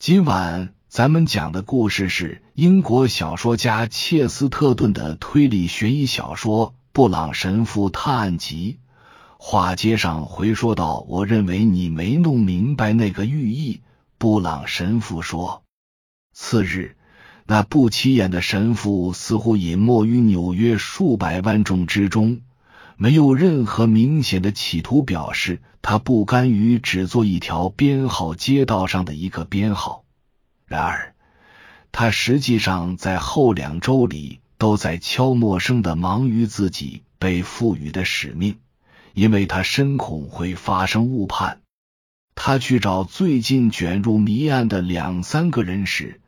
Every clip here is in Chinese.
今晚咱们讲的故事是英国小说家切斯特顿的推理悬疑小说《布朗神父探案集》。话接上回说到，我认为你没弄明白那个寓意。布朗神父说，次日，那不起眼的神父似乎隐没于纽约数百万众之中，没有任何明显的企图，表示他不甘于只做一条编号街道上的一个编号。然而，他实际上在后两周里都在悄默声的忙于自己被赋予的使命，因为他深恐会发生误判。他去找最近卷入谜案的两三个人时，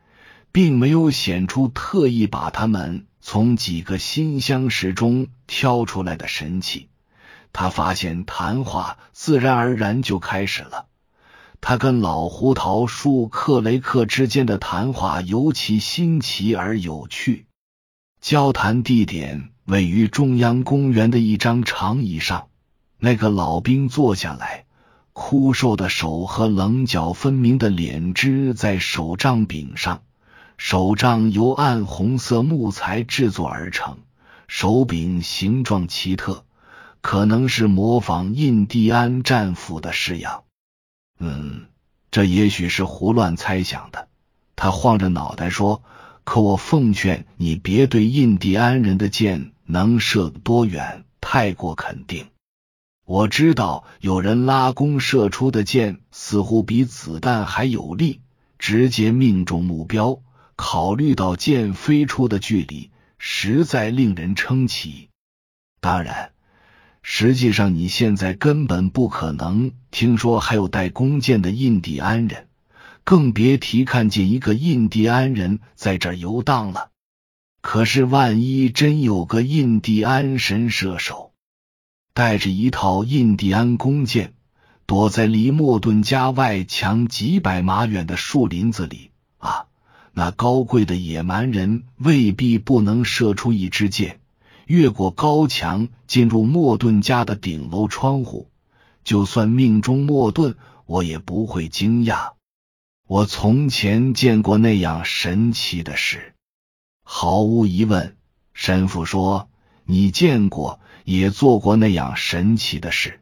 并没有显出特意把他们从几个新相识中挑出来的神气。他发现谈话自然而然就开始了。他跟老胡桃树克雷克之间的谈话尤其新奇而有趣。交谈地点位于中央公园的一张长椅上，那个老兵坐下来。枯瘦的手和棱角分明的脸支在手杖柄上，手杖由暗红色木材制作而成，手柄形状奇特，可能是模仿印第安战斧的式样。嗯，这也许是胡乱猜想的。他晃着脑袋说：“可我奉劝你别对印第安人的箭能射多远太过肯定。”我知道有人拉弓射出的箭似乎比子弹还有力，直接命中目标。考虑到箭飞出的距离，实在令人称奇。当然，实际上你现在根本不可能听说还有带弓箭的印第安人，更别提看见一个印第安人在这儿游荡了。可是，万一真有个印第安神射手？带着一套印第安弓箭，躲在离莫顿家外墙几百码远的树林子里啊！那高贵的野蛮人未必不能射出一支箭，越过高墙进入莫顿家的顶楼窗户。就算命中莫顿，我也不会惊讶。我从前见过那样神奇的事，毫无疑问。神父说：“你见过。”也做过那样神奇的事。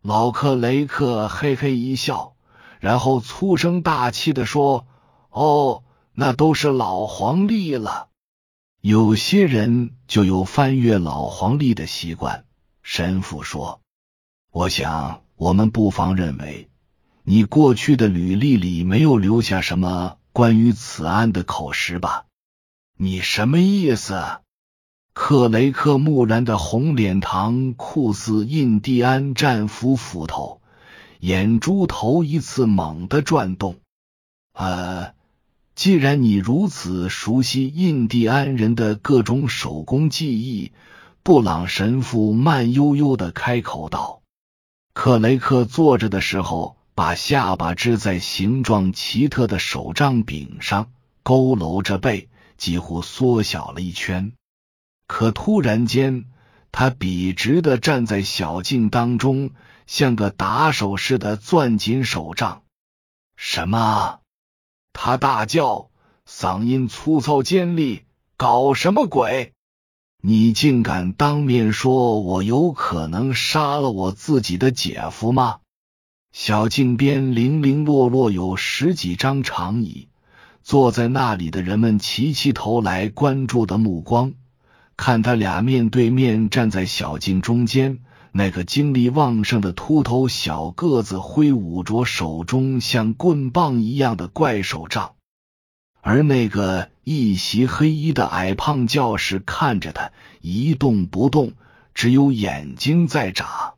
老克雷克嘿嘿一笑，然后粗声大气的说：“哦，那都是老黄历了。有些人就有翻阅老黄历的习惯。”神父说：“我想，我们不妨认为，你过去的履历里没有留下什么关于此案的口实吧？你什么意思？”克雷克木然的红脸膛酷似印第安战斧斧头，眼珠头一次猛地转动。呃，既然你如此熟悉印第安人的各种手工技艺，布朗神父慢悠悠的开口道。克雷克坐着的时候，把下巴支在形状奇特的手杖柄上，佝偻着背，几乎缩小了一圈。可突然间，他笔直的站在小径当中，像个打手似的攥紧手杖。什么？他大叫，嗓音粗糙尖利：“搞什么鬼？你竟敢当面说我有可能杀了我自己的姐夫吗？”小径边零零落落有十几张长椅，坐在那里的人们齐齐投来关注的目光。看他俩面对面站在小径中间，那个精力旺盛的秃头小个子挥舞着手中像棍棒一样的怪手杖，而那个一袭黑衣的矮胖教士看着他一动不动，只有眼睛在眨。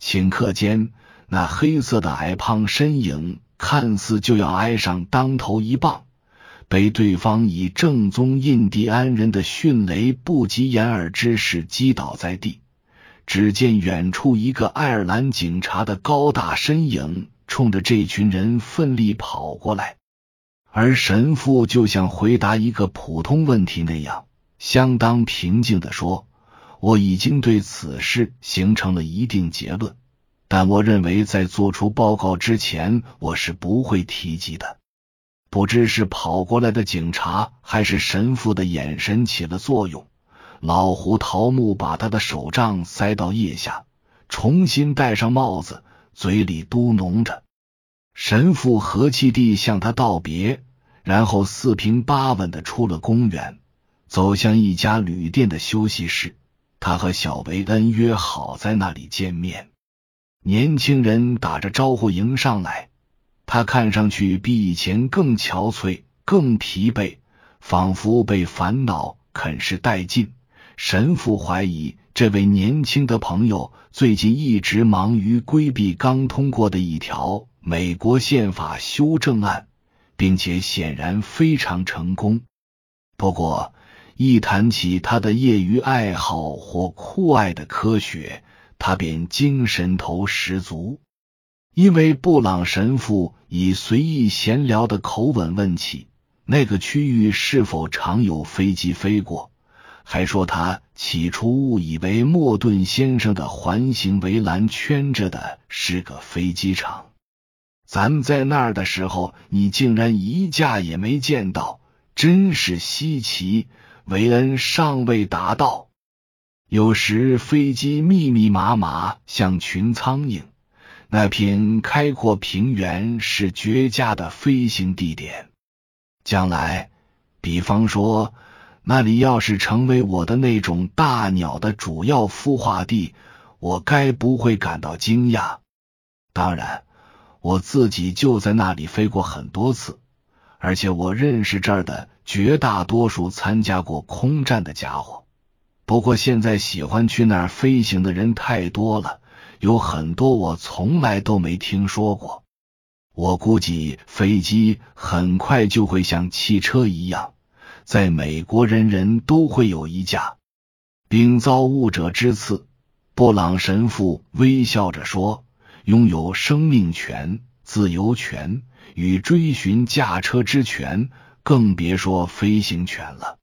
顷刻间，那黑色的矮胖身影看似就要挨上当头一棒。被对方以正宗印第安人的迅雷不及掩耳之势击倒在地。只见远处一个爱尔兰警察的高大身影冲着这群人奋力跑过来，而神父就像回答一个普通问题那样，相当平静的说：“我已经对此事形成了一定结论，但我认为在做出报告之前，我是不会提及的。”不知是跑过来的警察，还是神父的眼神起了作用。老胡桃木把他的手杖塞到腋下，重新戴上帽子，嘴里嘟哝着。神父和气地向他道别，然后四平八稳的出了公园，走向一家旅店的休息室。他和小维恩约好在那里见面。年轻人打着招呼迎上来。他看上去比以前更憔悴、更疲惫，仿佛被烦恼啃噬殆尽。神父怀疑这位年轻的朋友最近一直忙于规避刚通过的一条美国宪法修正案，并且显然非常成功。不过，一谈起他的业余爱好或酷爱的科学，他便精神头十足。因为布朗神父以随意闲聊的口吻问起那个区域是否常有飞机飞过，还说他起初误以为莫顿先生的环形围栏圈着的是个飞机场。咱们在那儿的时候，你竟然一架也没见到，真是稀奇。维恩尚未答到。有时飞机密密麻麻，像群苍蝇。那片开阔平原是绝佳的飞行地点。将来，比方说，那里要是成为我的那种大鸟的主要孵化地，我该不会感到惊讶。当然，我自己就在那里飞过很多次，而且我认识这儿的绝大多数参加过空战的家伙。不过，现在喜欢去那儿飞行的人太多了。有很多我从来都没听说过。我估计飞机很快就会像汽车一样，在美国人人都会有一架。禀造物者之赐，布朗神父微笑着说：“拥有生命权、自由权与追寻驾车之权，更别说飞行权了。”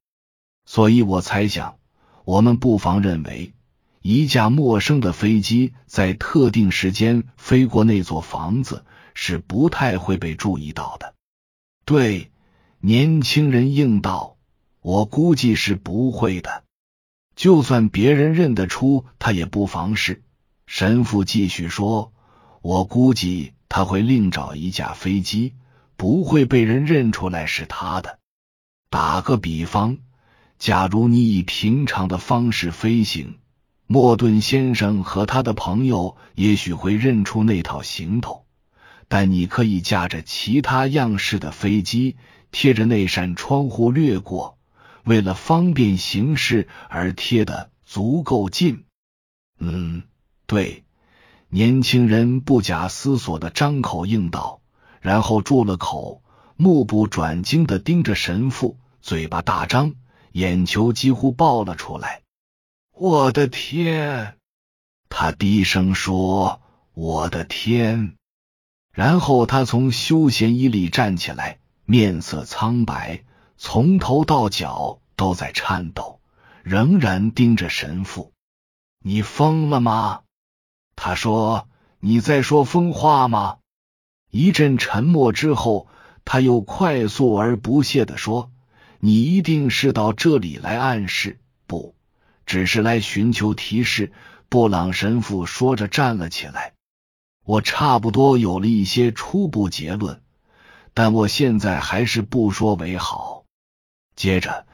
所以我猜想，我们不妨认为。一架陌生的飞机在特定时间飞过那座房子是不太会被注意到的。对，年轻人应道：“我估计是不会的。就算别人认得出他，也不妨事。”神父继续说：“我估计他会另找一架飞机，不会被人认出来是他的。打个比方，假如你以平常的方式飞行。”莫顿先生和他的朋友也许会认出那套行头，但你可以驾着其他样式的飞机，贴着那扇窗户掠过，为了方便行事而贴的足够近。嗯，对，年轻人不假思索的张口应道，然后住了口，目不转睛的盯着神父，嘴巴大张，眼球几乎爆了出来。我的天！他低声说：“我的天！”然后他从休闲椅里站起来，面色苍白，从头到脚都在颤抖，仍然盯着神父。“你疯了吗？”他说，“你在说疯话吗？”一阵沉默之后，他又快速而不屑的说：“你一定是到这里来暗示不？”只是来寻求提示。布朗神父说着站了起来。我差不多有了一些初步结论，但我现在还是不说为好。接着，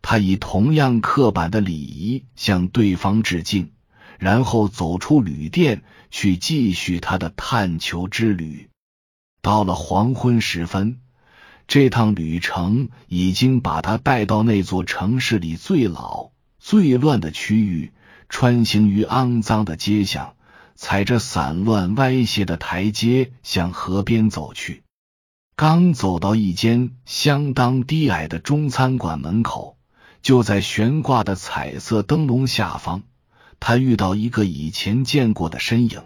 他以同样刻板的礼仪向对方致敬，然后走出旅店去继续他的探求之旅。到了黄昏时分，这趟旅程已经把他带到那座城市里最老。最乱的区域，穿行于肮脏的街巷，踩着散乱歪斜的台阶向河边走去。刚走到一间相当低矮的中餐馆门口，就在悬挂的彩色灯笼下方，他遇到一个以前见过的身影，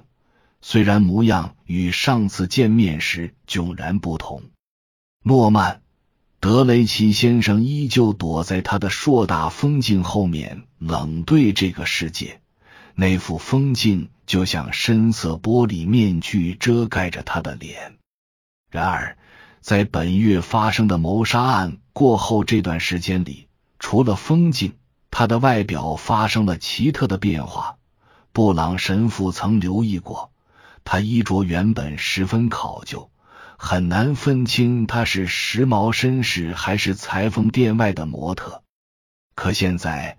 虽然模样与上次见面时迥然不同。诺曼。德雷奇先生依旧躲在他的硕大风镜后面，冷对这个世界。那副风镜就像深色玻璃面具，遮盖着他的脸。然而，在本月发生的谋杀案过后这段时间里，除了风镜，他的外表发生了奇特的变化。布朗神父曾留意过，他衣着原本十分考究，很难分清他是时髦绅士还是裁缝店外的模特。可现在，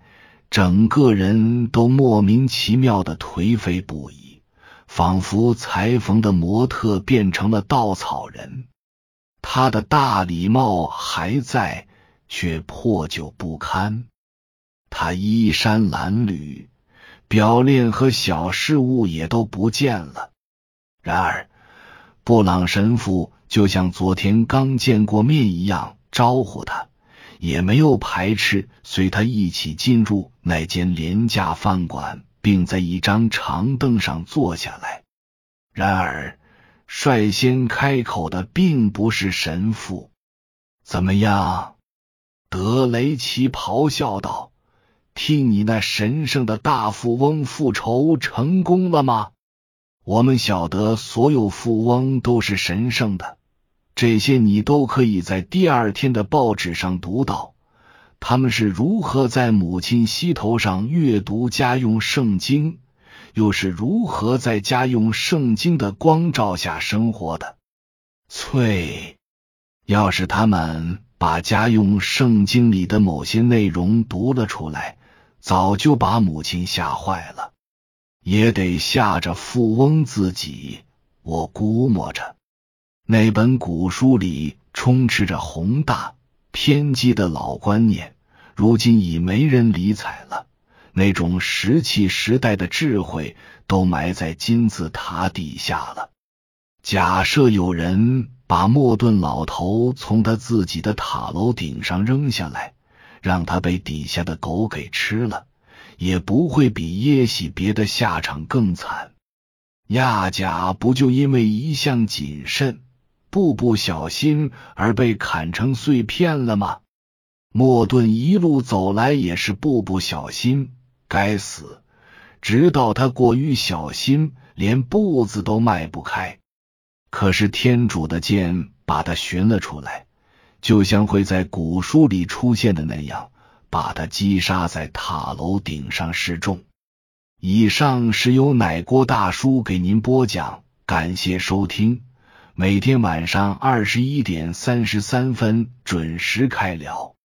整个人都莫名其妙的颓废不已，仿佛裁缝的模特变成了稻草人。他的大礼帽还在，却破旧不堪。他衣衫褴褛。表链和小饰物也都不见了。然而，布朗神父就像昨天刚见过面一样招呼他，也没有排斥随他一起进入那间廉价饭馆，并在一张长凳上坐下来。然而，率先开口的并不是神父。怎么样？德雷奇咆哮道。替你那神圣的大富翁复仇成功了吗？我们晓得所有富翁都是神圣的，这些你都可以在第二天的报纸上读到。他们是如何在母亲膝头上阅读家用圣经，又是如何在家用圣经的光照下生活的？翠，要是他们把家用圣经里的某些内容读了出来。早就把母亲吓坏了，也得吓着富翁自己。我估摸着，那本古书里充斥着宏大偏激的老观念，如今已没人理睬了。那种石器时代的智慧都埋在金字塔底下了。假设有人把莫顿老头从他自己的塔楼顶上扔下来。让他被底下的狗给吃了，也不会比耶喜别的下场更惨。亚甲不就因为一向谨慎、步步小心而被砍成碎片了吗？莫顿一路走来也是步步小心，该死！直到他过于小心，连步子都迈不开。可是天主的剑把他寻了出来。就像会在古书里出现的那样，把他击杀在塔楼顶上示众。以上是由奶锅大叔给您播讲，感谢收听。每天晚上二十一点三十三分准时开聊。